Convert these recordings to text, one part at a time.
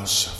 House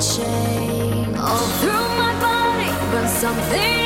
chain All through my body but something.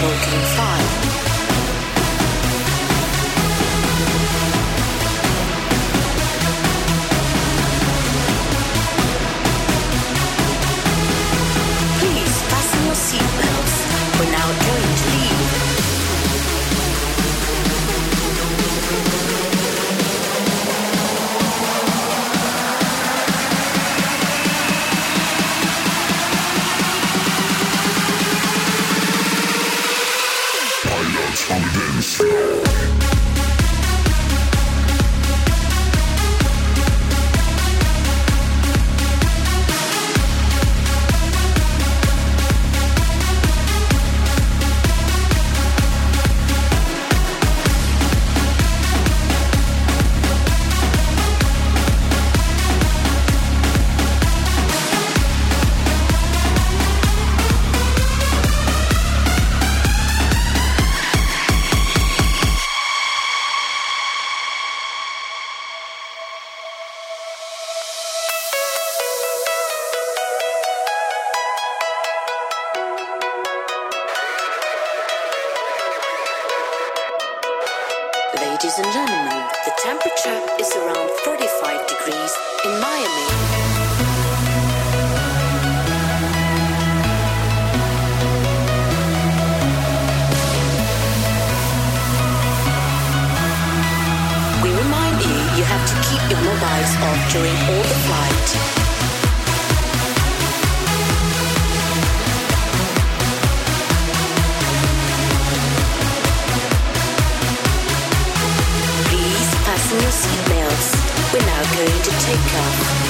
Broken five. you have to keep your mobiles off during all the flight. to take off.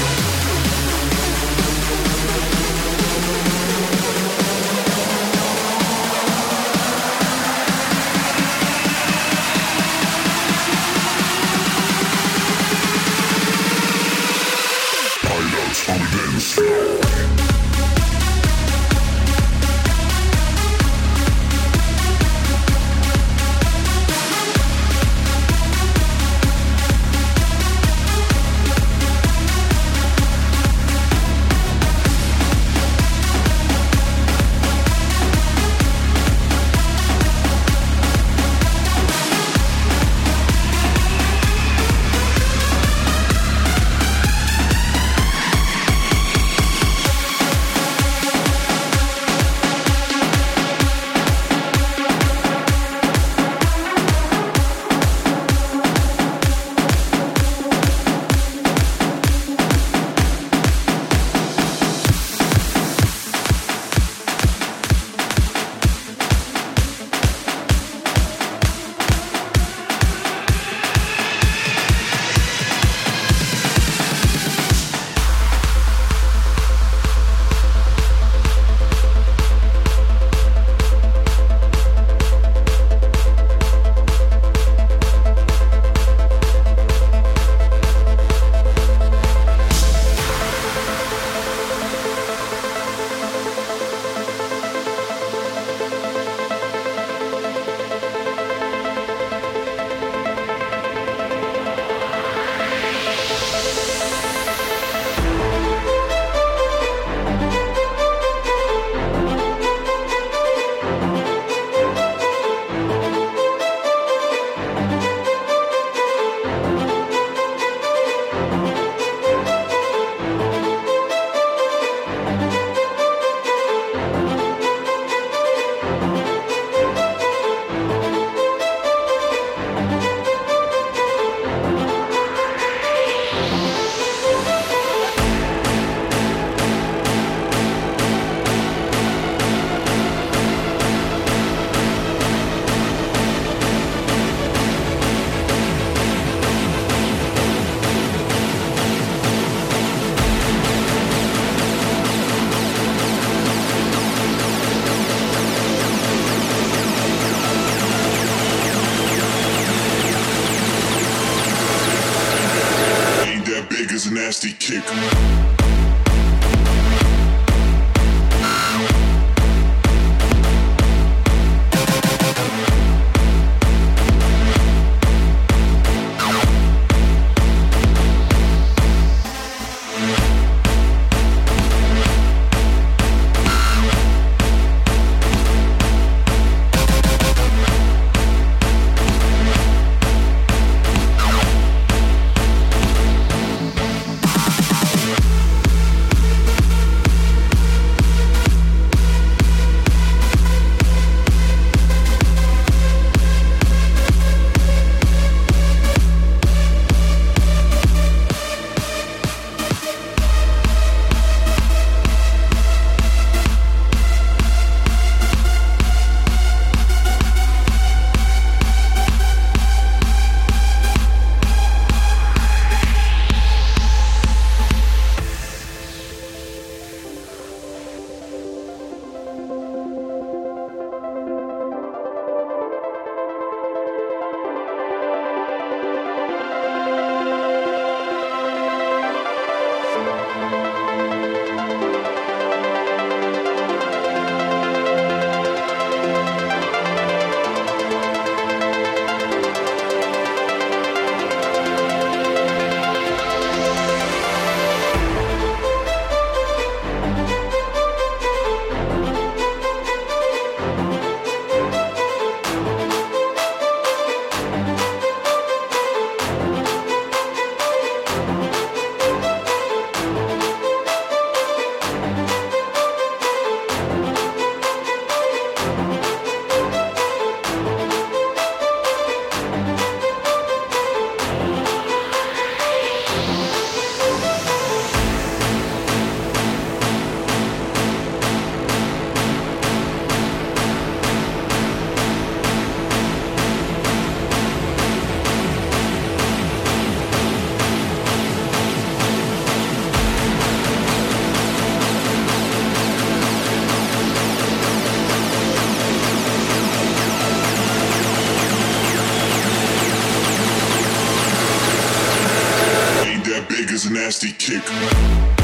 big as a nasty kick.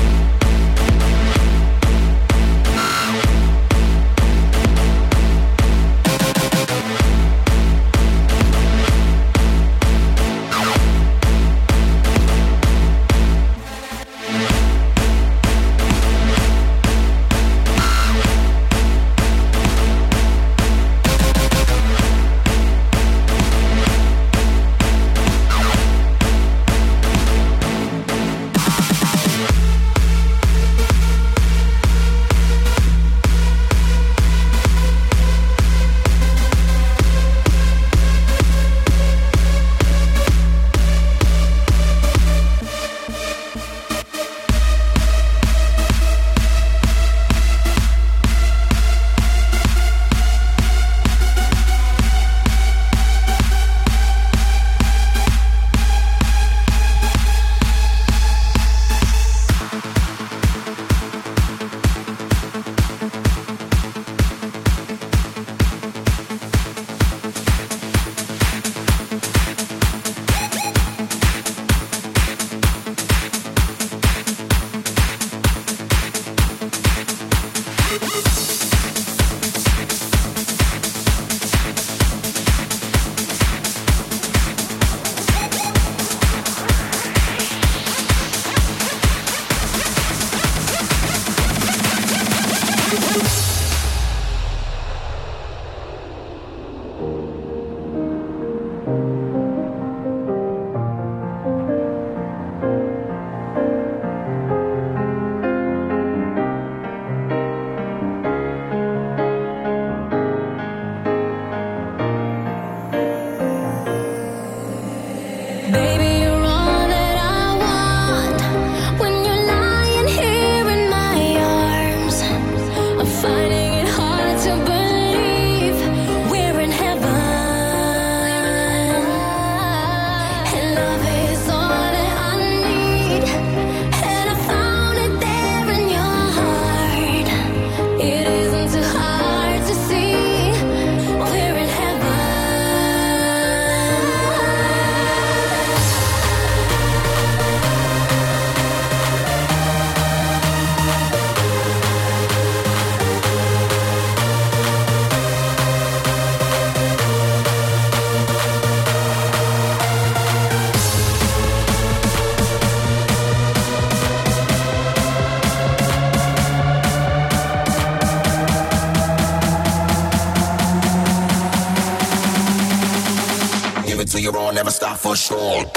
Strong.